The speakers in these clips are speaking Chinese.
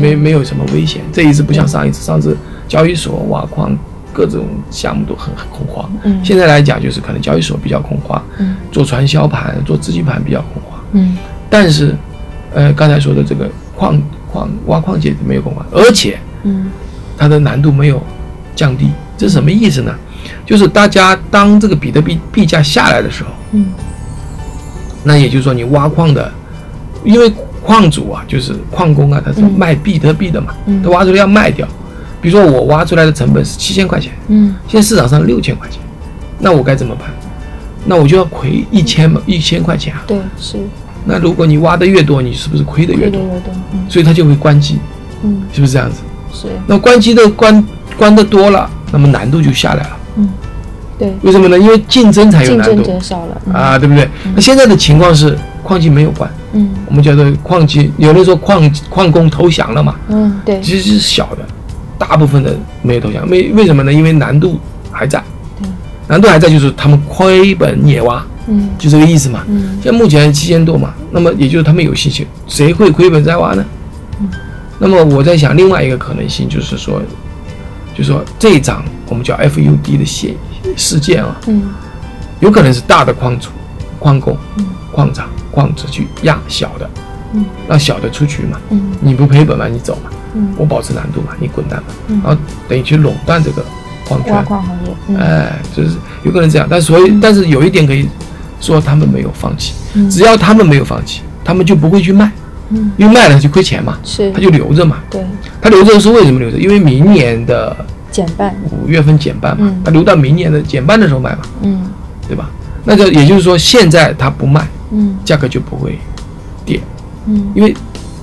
没没有什么危险。这一次不像上一次，上次交易所挖矿各种项目都很很恐慌。嗯现在来讲，就是可能交易所比较恐慌，嗯做传销盘、做资金盘比较恐慌。嗯但是，呃，刚才说的这个矿矿挖矿界没有恐慌，而且嗯它的难度没有降低，这是什么意思呢？就是大家当这个比特币币价下来的时候，嗯那也就是说你挖矿的，因为矿主啊，就是矿工啊，他是嗯卖比特币的嘛，嗯他挖出来要卖掉。比如说我挖出来的成本是七千块钱，嗯现在市场上六千块钱，那我该怎么办？那我就要亏一千嘛，一千块钱啊。对是那如果你挖的越多，你是不是亏的越多？亏的越多，嗯所以他就会关机，嗯是不是这样子？是那关机的关关的多了，那么难度就下来了。嗯对为什么呢？因为竞争才有竞争难度减少了，嗯啊，对不对？那现在的情况是矿机没有关，嗯。我们叫做矿机，有人说矿矿工投降了嘛，嗯对。其实是小的，大部分的没有投降。为为什么呢？因为难度还在。对，难度还在，就是他们亏本也挖，嗯。就这个意思嘛。嗯。现在目前七千多嘛，那么也就是他们有信心，谁会亏本再挖呢？嗯。那么我在想，另外一个可能性就是说，就是说这一场我们叫 FUD 的现事件啊，嗯。有可能是大的矿主、矿工、嗯。矿场、矿子去压小的，嗯。让小的出局嘛。嗯。你不赔本嘛，你走嘛，嗯。我保持难度嘛，你滚蛋嘛，嗯。然后等于去垄断这个矿矿行业，嗯。哎，就是有可能这样。但所以，但是有一点可以说，他们没有放弃，嗯。只要他们没有放弃，他们就不会去卖，嗯。因为卖了就亏钱嘛，是。他就留着嘛。对。他留着是为什么留着？因为明年的减半，五月份减半嘛嗯，他留到明年的减半的时候卖嘛，嗯。对吧？那就也就是说，现在他不卖，嗯价格就不会跌，嗯因为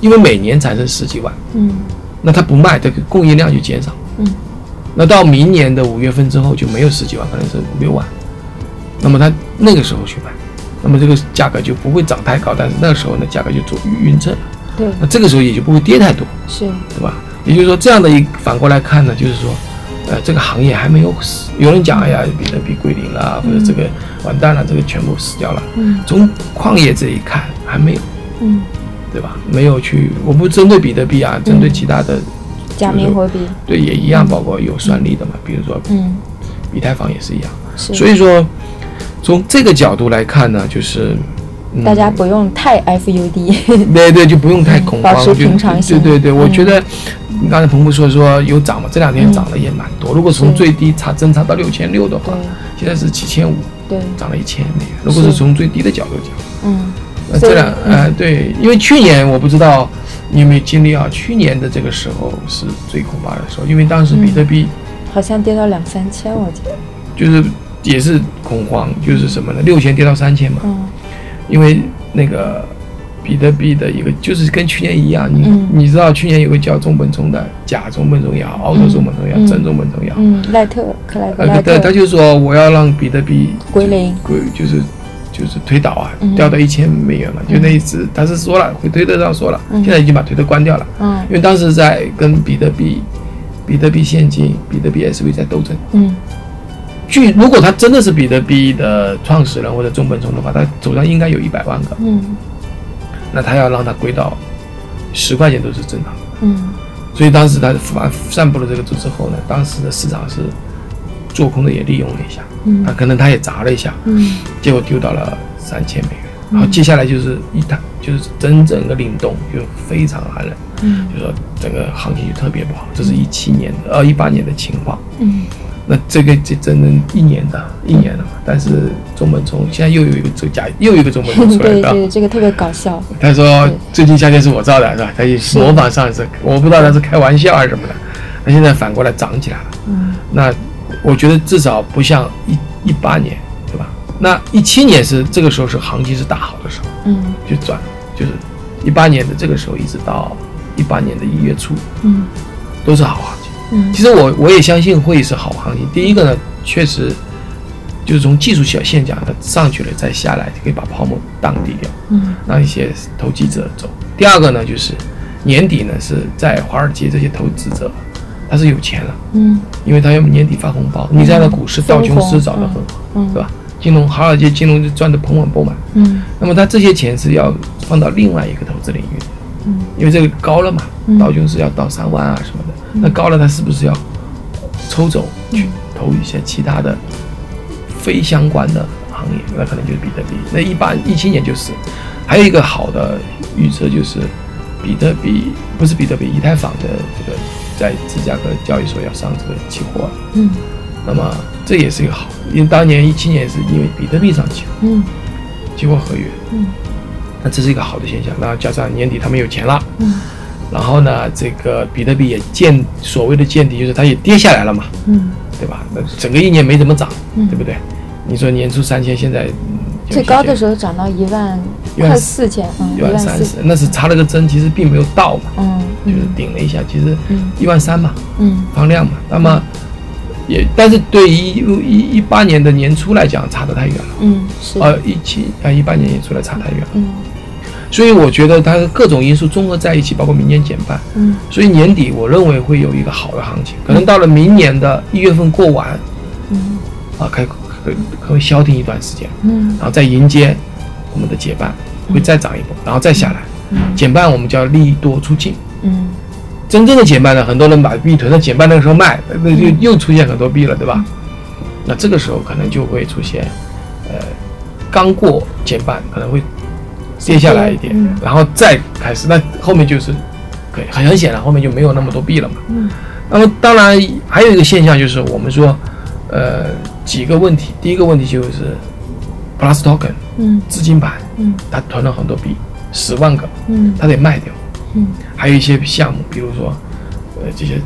因为每年产生十几万，嗯那它不卖，这个供应量就减少。嗯那到明年的五月份之后就没有十几万，可能是五六万。那么它那个时候去买，那么这个价格就不会涨太高，但是那个时候呢，价格就做匀称了。对那这个时候也就不会跌太多，是对吧？也就是说，这样的一反过来看呢，就是说，呃，这个行业还没有死。有人讲，哎呀，比特币归零了，或者这个完蛋了，这个全部死掉了。嗯。从矿业这一看，还没有，嗯。对吧？没有去，我不针对比特币啊，针对其他的，加密货币，对，也一样，包括有算力的嘛，比如说嗯。以太坊也是一样。是，所以说，从这个角度来看呢，就是、嗯、大家不用太 FUD，对对，就不用太恐慌，保持就平常心对对对，我嗯。觉得你刚才彭博说说有涨嘛，这两天涨了也蛮多。如果从最低差增差到六千六的话，现在是七千五，对，涨了一千美元。如果是是。从最低的角度讲，嗯。那这两呃对，因为去年我不知道你有没有经历啊，去年的这个时候是最恐怕的时候，因为当时比特币好像跌到两三千，我记得，就是也是恐慌，就是什么呢？六千跌到三千嘛，嗯。因为那个比特币的一个就是跟去年一样，你、嗯。你知道去年有个叫中本聪的假中本聪也好，澳洲中本聪也好，嗯。真中本聪也好，嗯，赖特克莱赖对，他就说我要让比特币归零，归就是就是推倒啊，嗯。掉到一千美元嘛，就那一次他是说了，会推特上说了，嗯。现在已经把推特关掉了，嗯。因为当时在跟比特币、比特币现金、比特币 SV 在斗争。嗯。据如果他真的是比特币的创始人或者中本聪的话，他手上应该有一百万个，嗯那他要让它归到十块钱都是正常的。嗯所以当时他发散布了这个之后呢，当时的市场是做空的也利用了一下，嗯他可能他也砸了一下，嗯结果丢到了三千美元。然后接下来就是一探，就是真正的凛冬，就非常寒冷，嗯就说整个行情就特别不好。这是一七年的，呃，一八年的情况。嗯那这个这整整一年的，一年了嘛。但是中本聪现在又有一个这假，又有一个中本聪出来 对了。对，这个特别搞笑，他说最近夏天是我造的，是吧？他也是模仿上一次，我不知道他是开玩笑还是什么的。那现在反过来涨起来了，嗯那我觉得至少不像一一八年，对吧？那一七年是这个时候是行情是大好的时候，嗯就转，就是一八年的这个时候一直到一八年的一月初嗯都是好行情。嗯其实我我也相信会是好行情。第一个呢，确实就是从技术小线讲，它上去了再下来，就可以把泡沫荡低掉，嗯让一些投机者走。第二个呢，就是年底呢是在华尔街这些投资者他是有钱了，嗯因为他要年底发红包。你在那股市道琼斯涨得很好，嗯对吧？金融华尔街金融就赚得盆满钵满。嗯那么他这些钱是要放到另外一个投资领域，嗯因为这个高了嘛，嗯道琼斯要到三万啊什么的，那高了它是不是要抽走去投一些其他的非相关的行业？那可能就是比特币。那一般一七年就是，还有一个好的预测就是比特币不是比特币，以太坊的这个在芝加哥交易所要上这个期货，嗯那么这也是一个好，因为当年一七年是因为比特币上期货嗯期货合约，嗯那这是一个好的现象。那加上年底他们有钱了。嗯然后呢，这个比特币也见所谓的见底，就是它也跌下来了嘛，嗯，对吧？那整个一年没怎么涨，嗯。对不对？你说年初三千，现在、嗯、最高的时候候涨到一万一万快四千，嗯，一万三四。那是插了个针，其实并没有到嘛，嗯就是嗯。顶了一下，其实嗯。一万三嘛，嗯。放量嘛。那么也，但是对于一一一八年的年初来讲，差得太远了。嗯是，呃，一七啊一八年年初来差太远了，嗯所以我觉得它各种因素综合在一起，包括明年减半，嗯。所以年底我认为会有一个好的行情，可能到了明年的一月份过完嗯。啊，可可可可会消停一段时间，嗯。然后再迎接我们的减半，会再涨一波，然后再下来。嗯。减半我们叫利多出尽，嗯。真正的减半呢，很多人把币囤到减半那个时候卖，那就又出现很多币了，对吧？那这个时候可能就会出现，呃，刚过减半可能会跌下来一点，嗯。然后再开始，那后面就是可以很很显然后面就没有那么多币了嘛。嗯。那么当然还有一个现象就是我们说，呃，几个问题，第一个问题就是 Plus Token 嗯。资金盘，嗯。它囤了很多币，十万个，嗯。它得卖掉。嗯。还有一些项目，比如说，呃，这些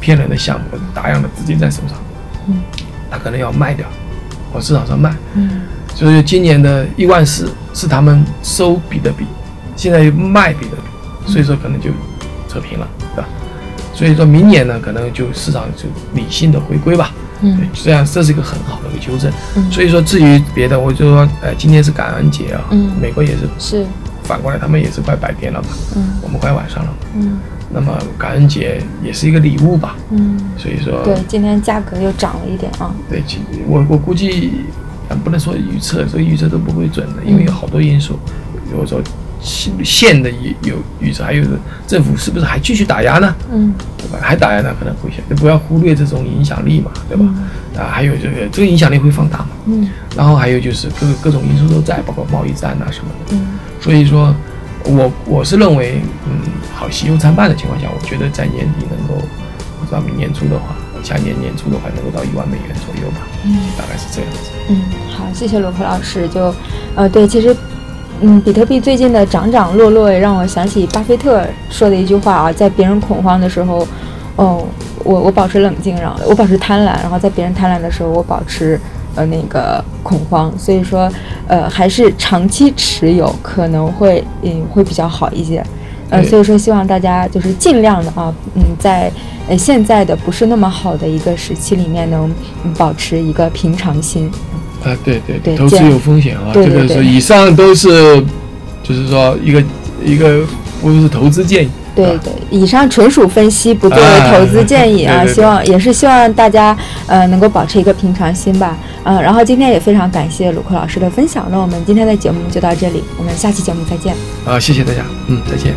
骗人的项目，大量的资金在手上，嗯，他可能要卖掉，往市场上卖。嗯所以今年的一万四是他们收比特币，现在又卖比特币，所以说可能就扯平了，对吧？所以说明年呢，可能就市场就理性的回归吧。对嗯，这样这是一个很好的一个纠正。嗯所以说至于别的，我就说，呃，今天是感恩节啊，嗯美国也是是，反过来，他们也是快白天了嘛，嗯我们快晚上了嘛。嗯那么感恩节也是一个礼物吧，嗯，所以说对，今天价格又涨了一点啊，对其我我估计，呃不能说预测，这个预测都不会准的，因为有好多因素，比如说县县的有有预测，还有政府是不是还继续打压呢？嗯对吧？还打压呢可能会险，不要忽略这种影响力嘛，对吧？啊，还有这个这个影响力会放大嘛，嗯然后还有就是各各种因素都在，包括贸易战啊什么的。嗯所以说，我我是认为，嗯，好喜忧参半的情况下，我觉得在年底能够，不知道明年初的话，下年年初的话，能够到一万美元左右吧，嗯大概是这样子。嗯，好，谢谢罗克老师。就，呃，对，其实，嗯，比特币最近的涨涨落落，也让我想起巴菲特说的一句话啊，在别人恐慌的时候，哦，我我保持冷静，然后我保持贪婪，然后在别人贪婪的时候，我保持呃那个恐慌。所以说，呃，还是长期持有可能会嗯会比较好一些。呃，所以说希望大家就是尽量的啊，嗯，在呃现在的不是那么好的一个时期里面能嗯保持一个平常心。啊，对对对投资有风险啊，对对对这个是以上都是，就是说一个一个不是投资建议，对对，以上纯属分析，不作为啊投资建议啊。对对对希望也是希望大家呃能够保持一个平常心吧。嗯、然后今天也非常感谢鲁克老师的分享。那我们今天的节目就到这里，我们下期节目再见。啊，谢谢大家，嗯，再见。